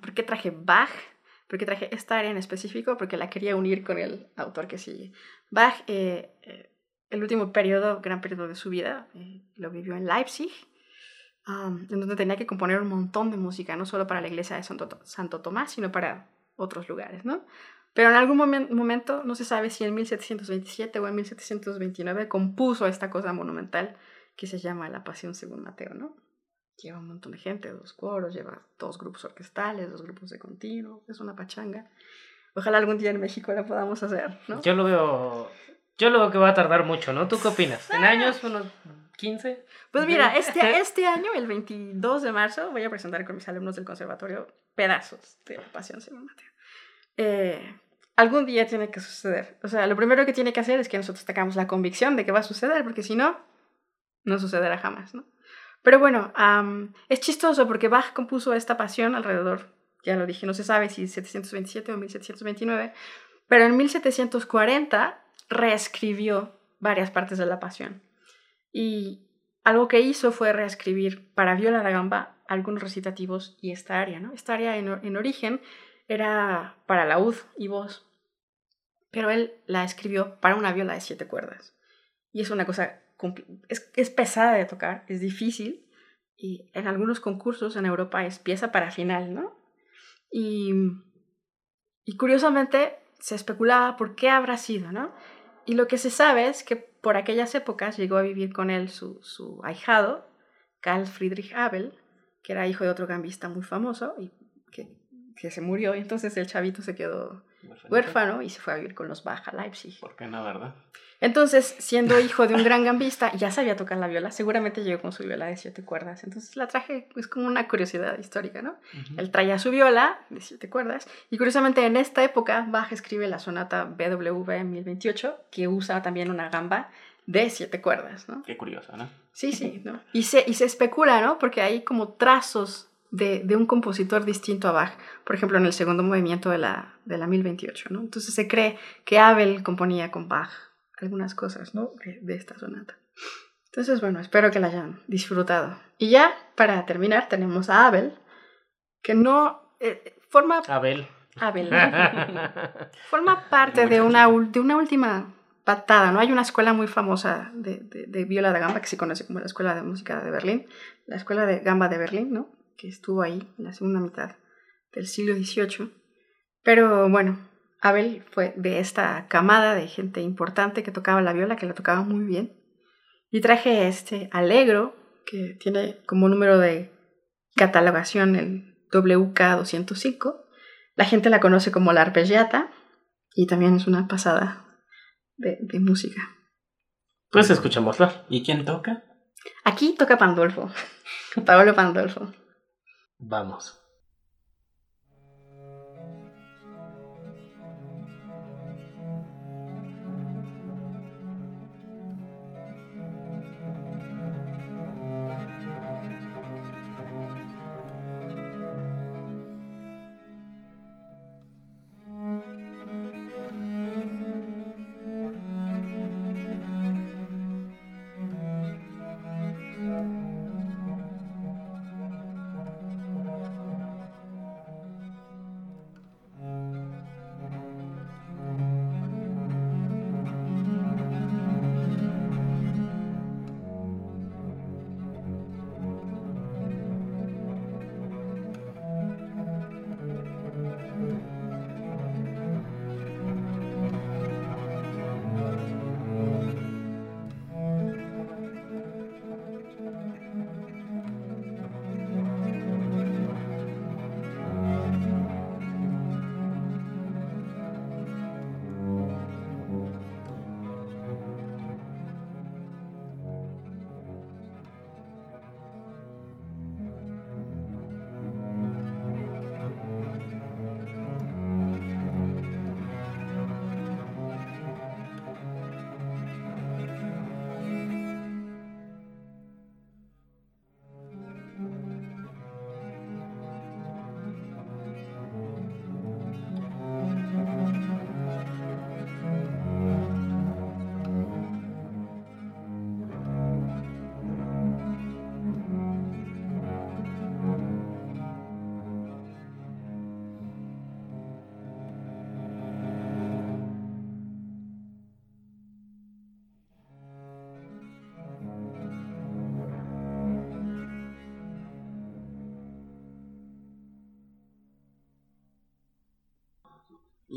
¿por qué traje Bach? ¿Por qué traje esta área en específico? Porque la quería unir con el autor que sigue. Bach, eh, eh, el último periodo, gran periodo de su vida, eh, lo vivió en Leipzig, en donde tenía que componer un montón de música, no solo para la iglesia de Santo, Santo Tomás, sino para otros lugares, ¿no? Pero en algún momento, no se sabe si en 1727 o en 1729, compuso esta cosa monumental que se llama La Pasión según Mateo, ¿no? Lleva un montón de gente, dos coros, lleva dos grupos orquestales, dos grupos de continuo, es una pachanga. Ojalá algún día en México la podamos hacer, ¿no? Yo lo veo, yo lo veo que va a tardar mucho, ¿no? ¿Tú qué opinas? ¿En años, unos 15? Pues mira, este, este año, el 22 de marzo, voy a presentar con mis alumnos del conservatorio pedazos de Pasión Según Mateo. Eh, algún día tiene que suceder. O sea, lo primero que tiene que hacer es que nosotros tengamos la convicción de que va a suceder, porque si no, no sucederá jamás, ¿no? Pero bueno, es chistoso porque Bach compuso esta pasión alrededor, ya lo dije, no se sabe si 727 o 1729, pero en 1740 reescribió varias partes de la pasión. Y algo que hizo fue reescribir para viola da gamba algunos recitativos y esta área, ¿no? Esta área en, en origen era para laúd y voz, pero él la escribió para una viola de siete cuerdas. Y es una cosa, es, es pesada de tocar, es difícil, y en algunos concursos en Europa es pieza para final, ¿no? Y, y curiosamente se especulaba por qué habrá sido, ¿no? Y lo que se sabe es que por aquellas épocas llegó a vivir con él su, su ahijado, Carl Friedrich Abel, que era hijo de otro gambista muy famoso y que que se murió y entonces el chavito se quedó huérfano y se fue a vivir con los Bach a Leipzig. ¿Por qué no, verdad? Entonces, siendo hijo de un gran gambista, ya sabía tocar la viola, seguramente llegó con su viola de siete cuerdas. Entonces la traje, es como una curiosidad histórica, ¿no? Él traía su viola de siete cuerdas y curiosamente en esta época Bach escribe la sonata BWV 1028, que usa también una gamba de siete cuerdas, ¿no? Qué curioso, ¿no? Sí, sí, ¿no? Y se, y se especula, ¿no? Porque hay como trazos de, un compositor distinto a Bach, por ejemplo, en el segundo movimiento de la, de la 1028, ¿no? Entonces se cree que Abel componía con Bach algunas cosas, ¿no? De, esta sonata. Entonces, bueno, espero que la hayan disfrutado. Y ya, para terminar, tenemos a Abel, que no eh, forma... Abel. Abel. forma parte de una, de una última patada, ¿no? Hay una escuela muy famosa de, de, de, viola de gamba que se conoce como la Escuela de Música de Berlín, la Escuela de Gamba de Berlín, ¿no? Que estuvo ahí en la segunda mitad del siglo XVIII. Pero bueno, Abel fue de esta camada de gente importante que tocaba la viola, que la tocaba muy bien. Y traje este Alegro, que tiene como número de catalogación el WK205. La gente la conoce como la arpeggiata y también es una pasada de, de música. Pues escuchémosla. ¿Y quién toca? Aquí toca Pandolfo, Paolo Pandolfo. Vamos.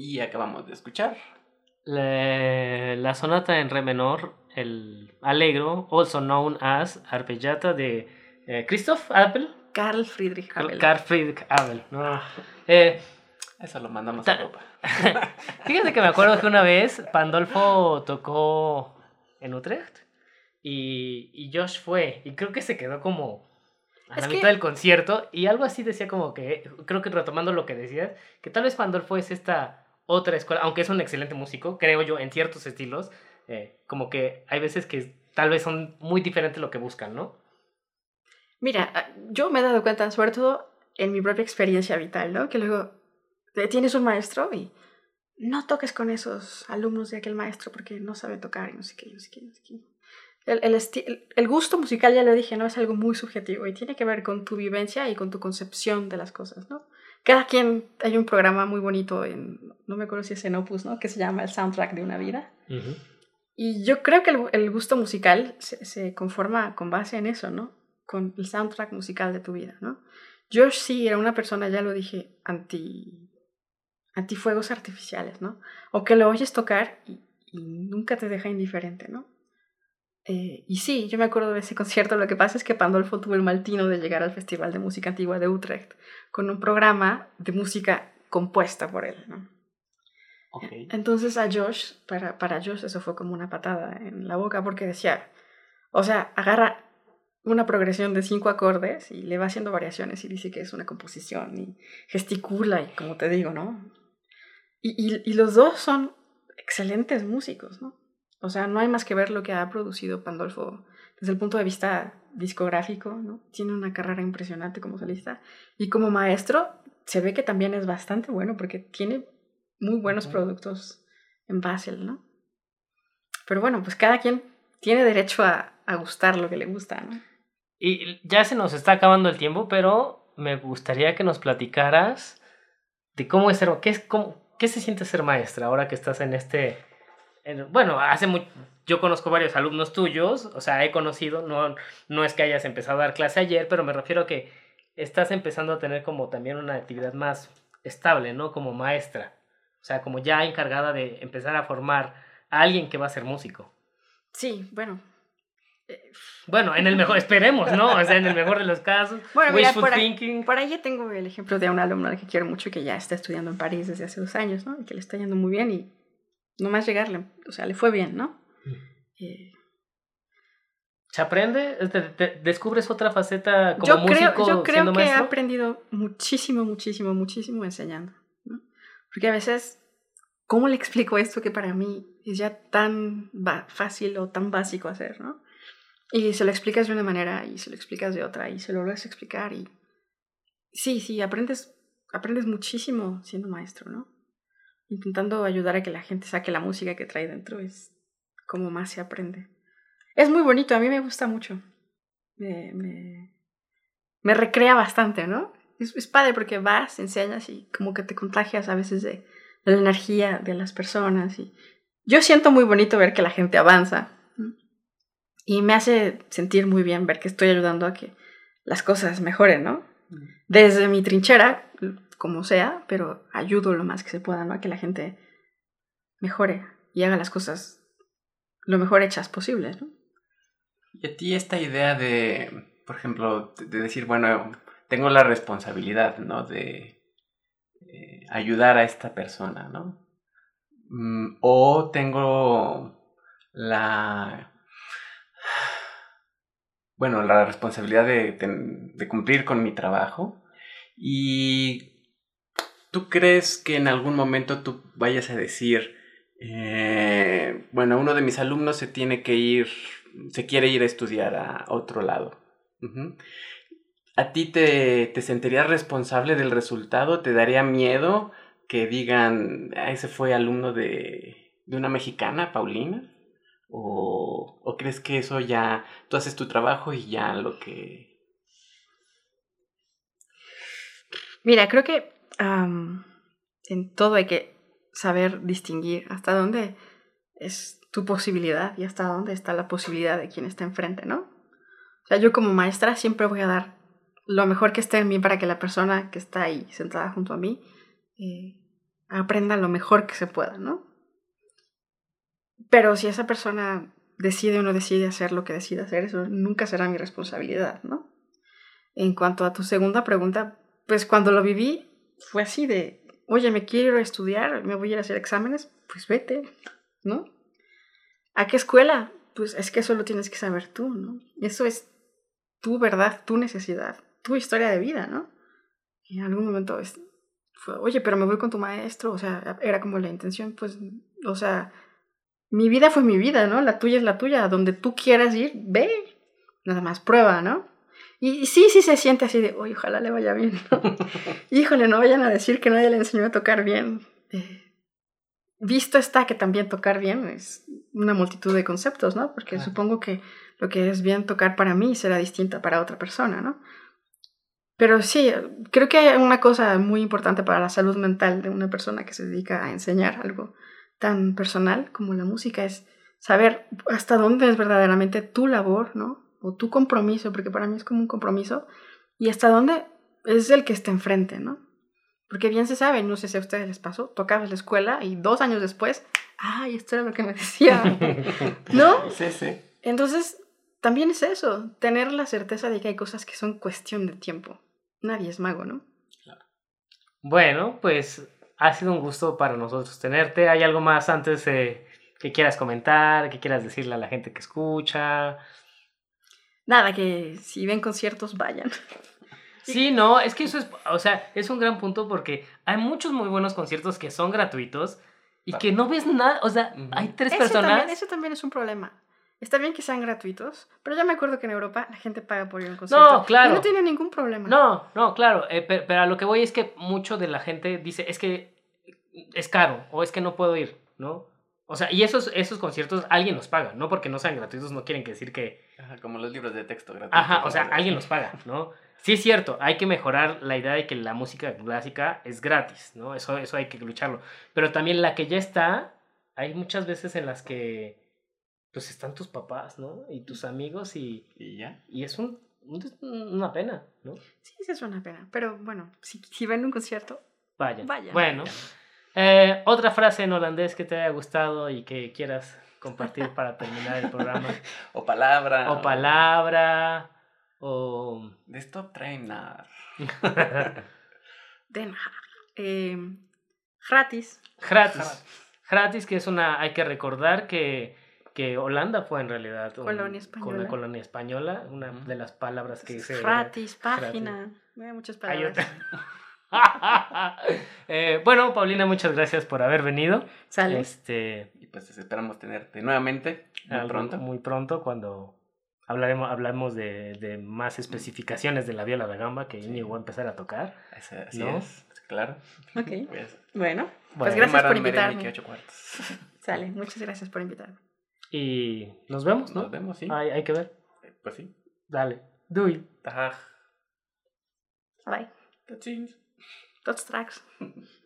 Y acabamos de escuchar. La, sonata en re menor, el Allegro, also known as Arpeggiata de eh, Christoph Abel. Carl Friedrich Abel. Carl Friedrich Abel. Eh, Eso lo mandamos a Europa. Fíjate que me acuerdo que una vez Pandolfo tocó en Utrecht y, y Josh fue y creo que se quedó como a la mitad del concierto y algo así decía como que, creo que retomando lo que decías, que tal vez Pandolfo es esta otra escuela, aunque es un excelente músico, creo yo, en ciertos estilos, eh, como que hay veces que tal vez son muy diferentes lo que buscan, ¿no? Mira, ah, yo me he dado cuenta, sobre todo en mi propia experiencia vital, ¿no? Que luego tienes un maestro y no toques con esos alumnos de aquel maestro porque no sabe tocar y no sé qué, no sé qué, no sé qué. El, el, el, gusto musical, ya lo dije, ¿no? Es algo muy subjetivo y tiene que ver con tu vivencia y con tu concepción de las cosas, ¿no? Cada quien, hay un programa muy bonito en, no me acuerdo si es en Opus, ¿no? Que se llama El Soundtrack de una vida. Y yo creo que el, gusto musical se, se, conforma con base en eso, ¿no? Con el soundtrack musical de tu vida, ¿no? Yo sí era una persona, ya lo dije, anti antifuegos artificiales, ¿no? O que lo oyes tocar y, nunca te deja indiferente, ¿no? Eh, y sí, yo me acuerdo de ese concierto, lo que pasa es que Pandolfo tuvo el maltino de llegar al Festival de Música Antigua de Utrecht con un programa de música compuesta por él, ¿no? Okay. Entonces a Josh, para, para Josh eso fue como una patada en la boca porque decía, o sea, agarra una progresión de cinco acordes y le va haciendo variaciones y dice que es una composición y gesticula y como te digo, ¿no? Y, los dos son excelentes músicos, ¿no? O sea, no hay más que ver lo que ha producido Pandolfo desde el punto de vista discográfico, ¿no? Tiene una carrera impresionante como solista. Y como maestro, se ve que también es bastante bueno porque tiene muy buenos productos en Basel, ¿no? Pero bueno, pues cada quien tiene derecho a, a gustar lo que le gusta, ¿no? Y ya se nos está acabando el tiempo, pero me gustaría que nos platicaras de cómo es ser, qué es, cómo, ¿Qué se siente ser maestra ahora que estás en este... bueno, hace mucho, yo conozco varios alumnos tuyos, o sea, he conocido, no, no es que hayas empezado a dar clase ayer, pero me refiero a que estás empezando a tener como también una actividad más estable, ¿no? Como maestra. O sea, como ya encargada de empezar a formar a alguien que va a ser músico. Sí, bueno, bueno, en el mejor, esperemos, ¿no? O sea, en el mejor de los casos. Bueno, mira, por, ahí, por ahí tengo el ejemplo de un alumno al que quiero mucho que ya está estudiando en París desde hace dos años, ¿no? Y que le está yendo muy bien y nomás llegarle, o sea, le fue bien, ¿no? Mm. Eh, ¿Se aprende? ¿Descubres otra faceta como yo músico creo, Yo creo que he aprendido muchísimo, muchísimo, muchísimo enseñando, ¿no? Porque a veces, ¿cómo le explico esto que para mí es ya tan fácil o tan básico hacer, ¿no? Y se lo explicas de una manera y se lo explicas de otra y se lo a explicar y sí, sí, aprendes, aprendes muchísimo siendo maestro, ¿no? Intentando ayudar a que la gente saque la música que trae dentro es como más se aprende. Es muy bonito, a mí me gusta mucho. Me, me, me recrea bastante, ¿no? Es, es, padre porque vas, enseñas y como que te contagias a veces de, de la energía de las personas. Y yo siento muy bonito ver que la gente avanza y me hace sentir muy bien ver que estoy ayudando a que las cosas mejoren, ¿no? Mm. Desde mi trinchera, como sea, pero ayudo lo más que se pueda, ¿no? A que la gente mejore y haga las cosas lo mejor hechas posibles. Y a ti esta idea de, por ejemplo, de decir, bueno, tengo la responsabilidad, ¿no? De eh, ayudar a esta persona, ¿no? Mm, o tengo la bueno, la responsabilidad de, cumplir con mi trabajo. Y tú crees que en algún momento tú vayas a decir, eh, bueno, uno de mis alumnos se tiene que ir, se quiere ir a estudiar a otro lado. ¿A ti te, te sentirías responsable del resultado? ¿Te daría miedo que digan, ah, ese fue alumno de, de una mexicana, Paulina? ¿O, crees que eso ya, tú haces tu trabajo y ya lo que... Mira, creo que en todo hay que saber distinguir hasta dónde es tu posibilidad y hasta dónde está la posibilidad de quien está enfrente, ¿no? O sea, yo como maestra siempre voy a dar lo mejor que esté en mí para que la persona que está ahí sentada junto a mí eh, aprenda lo mejor que se pueda, ¿no? Pero si esa persona decide o no decide hacer lo que decide hacer, eso nunca será mi responsabilidad, ¿no? En cuanto a tu segunda pregunta, pues cuando lo viví fue así de, oye, me quiero estudiar, me voy a ir a hacer exámenes, pues vete, ¿no? ¿A qué escuela? Pues es que eso lo tienes que saber tú, ¿no? Eso es tu verdad, tu necesidad, tu historia de vida, ¿no? Y en algún momento es, fue, oye, pero me voy con tu maestro, o sea, era como la intención, pues, o sea, mi vida fue mi vida, ¿no? La tuya es la tuya, donde tú quieras ir, ve, nada más prueba, ¿no? Y sí, sí se siente así de, oye, ojalá le vaya bien. Híjole, no vayan a decir que nadie le enseñó a tocar bien. Eh, visto está que también tocar bien es una multitud de conceptos, ¿no? Porque supongo que lo que es bien tocar para mí será distinta para otra persona, ¿no? Pero sí, creo que hay una cosa muy importante para la salud mental de una persona que se dedica a enseñar algo tan personal como la música es saber hasta dónde es verdaderamente tu labor, ¿no? O tu compromiso, porque para mí es como un compromiso, y hasta dónde es el que está enfrente, ¿no? Porque bien se sabe, no sé si a ustedes les pasó, tocabas la escuela y dos años después, ay, esto era lo que me decía, ¿no? Sí, sí. Entonces, también es eso, tener la certeza de que hay cosas que son cuestión de tiempo. Nadie es mago, ¿no? Bueno, pues ha sido un gusto para nosotros tenerte. ¿Hay algo más antes que quieras comentar, que quieras decirle a la gente que escucha? Nada, que si ven conciertos, vayan. Sí, no, es que eso es, o sea, es un gran punto porque hay muchos muy buenos conciertos que son gratuitos y que no ves nada, o sea, hay tres personas. También, eso también es un problema. Está bien que sean gratuitos, pero ya me acuerdo que en Europa la gente paga por ir a un concierto. No, claro. Y no tiene ningún problema. No, no, claro. Eh, pero, a lo que voy es que mucho de la gente dice, es que es caro o es que no puedo ir, ¿no? O sea, y esos, esos conciertos alguien los paga, no porque no sean gratuitos no quieren decir que... Ajá, como los libros de texto gratuitos. Ajá, o sea, alguien los paga, ¿no? Sí es cierto, hay que mejorar la idea de que la música clásica es gratis, ¿no? Eso, eso hay que lucharlo. Pero también la que ya está, hay muchas veces en las que pues están tus papás, ¿no? Y tus amigos y... Y ya. Y es un, una pena, ¿no? Sí, sí es una pena. Pero bueno, si, si ven un concierto, vayan. Vayan. Bueno, eh, otra frase en holandés que te haya gustado y que quieras compartir para terminar el programa. o palabra. O palabra. O... De stop trainer. De nada. Eh, gratis. Gratis. Gratis, que es una... Hay que recordar que que Holanda fue en realidad colonia española. Con colonia española, una de las palabras que se... Gratis, página, Hay muchas palabras. eh, bueno, Paulina, muchas gracias por haber venido. Sale. Este, y pues esperamos tenerte nuevamente muy pronto. Muy pronto cuando hablaremos, hablamos de, de, más especificaciones de la viola da gamba que Íñigo va a empezar a tocar. Así, es, claro. Ok. Pues, bueno, pues gracias por invitarme. Sale, muchas gracias por invitarme. Y nos vemos, ¿no? Nos vemos, sí. Hay, hay que ver. Pues sí. Dale. Do it. Dag. Bye. Tot ziens. Tot straks.